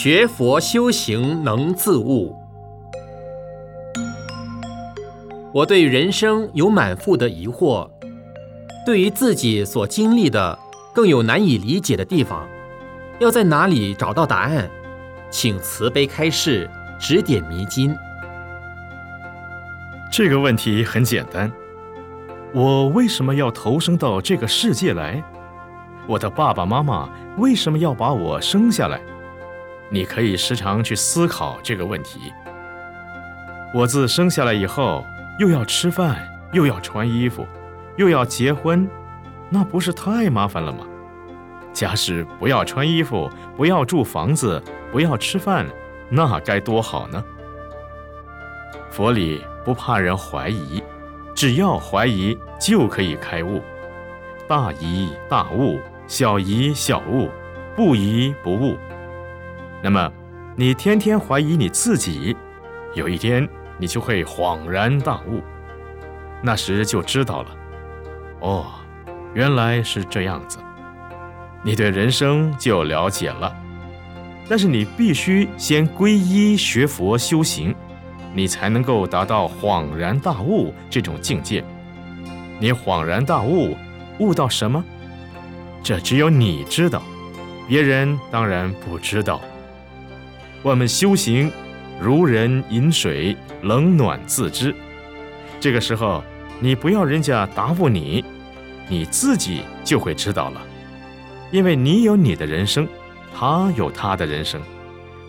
学佛修行能自悟。我对人生有满腹的疑惑，对于自己所经历的更有难以理解的地方，要在哪里找到答案？请慈悲开示，指点迷津。这个问题很简单，我为什么要投生到这个世界来？我的爸爸妈妈为什么要把我生下来？你可以时常去思考这个问题。我自生下来以后，又要吃饭，又要穿衣服，又要结婚，那不是太麻烦了吗？假使不要穿衣服，不要住房子，不要吃饭，那该多好呢？佛理不怕人怀疑，只要怀疑就可以开悟。大疑大悟，小疑小悟，不疑不悟。那么，你天天怀疑你自己，有一天你就会恍然大悟，那时就知道了。哦，原来是这样子，你对人生就了解了。但是你必须先皈依学佛修行，你才能够达到恍然大悟这种境界。你恍然大悟，悟到什么？这只有你知道，别人当然不知道。我们修行，如人饮水，冷暖自知。这个时候，你不要人家答复你，你自己就会知道了。因为你有你的人生，他有他的人生，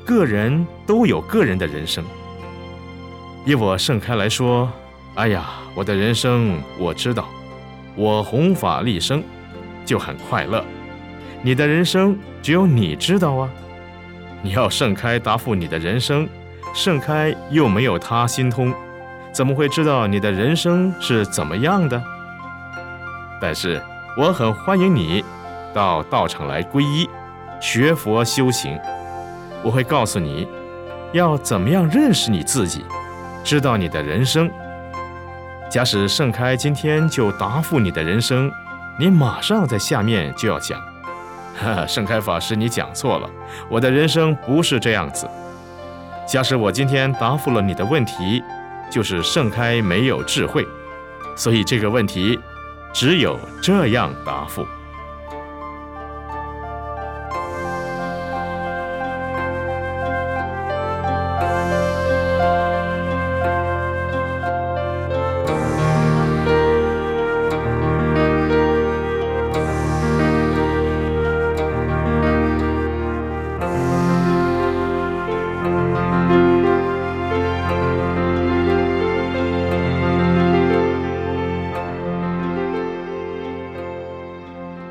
个人都有个人的人生。以我盛开来说，哎呀，我的人生我知道，我弘法立生，就很快乐。你的人生只有你知道啊。你要盛开答复你的人生，盛开又没有他心通，怎么会知道你的人生是怎么样的？但是我很欢迎你到道场来皈依，学佛修行。我会告诉你，要怎么样认识你自己，知道你的人生。假使盛开今天就答复你的人生，你马上在下面就要讲。哈哈盛开法师，你讲错了，我的人生不是这样子。假使我今天答复了你的问题，就是盛开没有智慧，所以这个问题只有这样答复。